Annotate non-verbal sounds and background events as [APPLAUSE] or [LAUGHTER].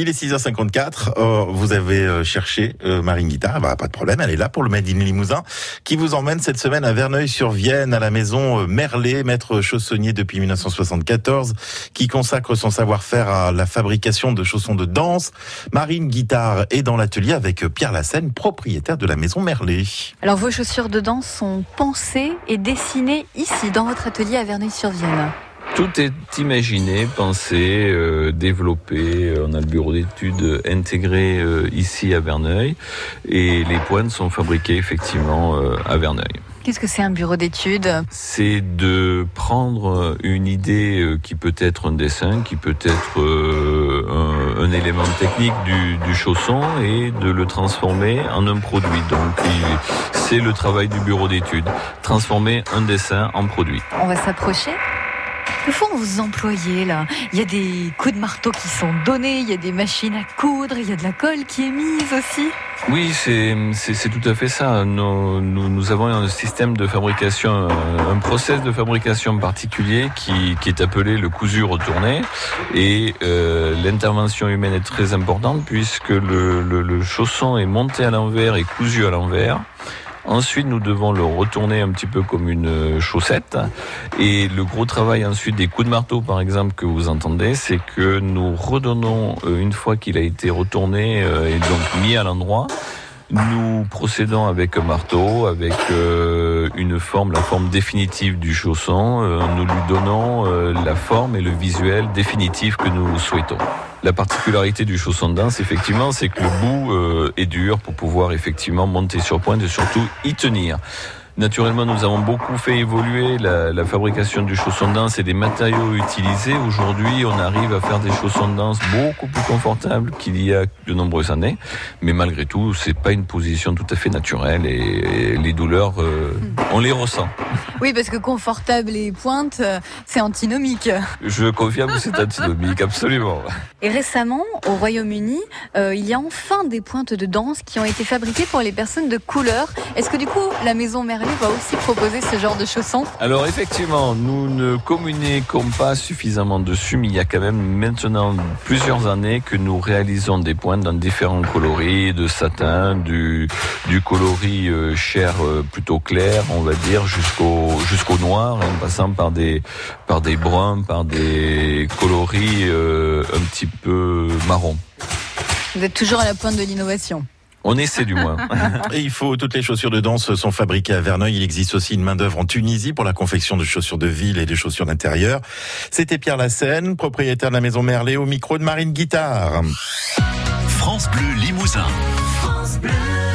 Il est 6h54. Euh, vous avez euh, cherché euh, Marine Guitare. Bah, pas de problème. Elle est là pour le Made in Limousin qui vous emmène cette semaine à Verneuil-sur-Vienne à la maison Merlet, maître chaussonnier depuis 1974, qui consacre son savoir-faire à la fabrication de chaussons de danse. Marine Guitare est dans l'atelier avec Pierre Lassène, propriétaire de la maison Merlet. Alors vos chaussures de danse sont pensées et dessinées ici dans votre atelier à Verneuil-sur-Vienne. Tout est imaginé, pensé, euh, développé. On a le bureau d'études intégré euh, ici à Verneuil et les pointes sont fabriquées effectivement euh, à Verneuil. Qu'est-ce que c'est un bureau d'études? C'est de prendre une idée qui peut être un dessin, qui peut être un, un, élément technique du, du, chausson et de le transformer en un produit. Donc c'est le travail du bureau d'études, transformer un dessin en produit. On va s'approcher? Que font vos employés là? Il y a des coups de marteau qui sont donnés, il y a des machines à coudre, il y a de la colle qui est mise aussi? Oui, c'est tout à fait ça. Nous, avons un système de fabrication, un process de fabrication particulier qui, qui est appelé le cousu retourné. Et euh, l'intervention humaine est très importante puisque le chausson est monté à l'envers et cousu à l'envers. Ensuite, nous devons le retourner un petit peu comme une chaussette. Et le gros travail ensuite des coups de marteau, par exemple, que vous entendez, c'est que nous redonnons, euh, une fois qu'il a été retourné euh, et donc mis à l'endroit, nous procédons avec un marteau, avec euh, une forme, la forme définitive du chausson. nous lui donnons la forme et le visuel définitif que nous souhaitons. La particularité du chausson de danse, effectivement, c'est que le bout euh, est dur pour pouvoir effectivement monter sur pointe et surtout y tenir. Naturellement, nous avons beaucoup fait évoluer la, la, fabrication du chausson de danse et des matériaux utilisés. Aujourd'hui, on arrive à faire des chaussons de danse beaucoup plus confortables qu'il y a de nombreuses années. Mais malgré tout, c'est pas une position tout à fait naturelle et, les douleurs, euh, on les ressent. Oui, parce que confortable et pointe, euh, c'est antinomique. Je confirme que c'est antinomique, absolument. Et récemment, au Royaume-Uni, euh, il y a enfin des pointes de danse qui ont été fabriquées pour les personnes de couleur. Est-ce que du coup, la maison Va aussi proposer ce genre de chaussons Alors effectivement, nous ne communiquons pas suffisamment dessus, mais il y a quand même maintenant plusieurs années que nous réalisons des pointes dans différents coloris, de satin, du, du coloris euh, chair euh, plutôt clair, on va dire, jusqu'au jusqu'au noir, en passant par des par des bruns, par des coloris euh, un petit peu marron. Vous êtes toujours à la pointe de l'innovation. On essaie du moins. [LAUGHS] Et il faut toutes les chaussures de danse sont fabriquées à Verneuil. Il existe aussi une main d'œuvre en Tunisie pour la confection de chaussures de ville et de chaussures d'intérieur. C'était Pierre Lassène, propriétaire de la maison Merlet, au micro de Marine Guitare. France Bleu Limousin. France Bleu.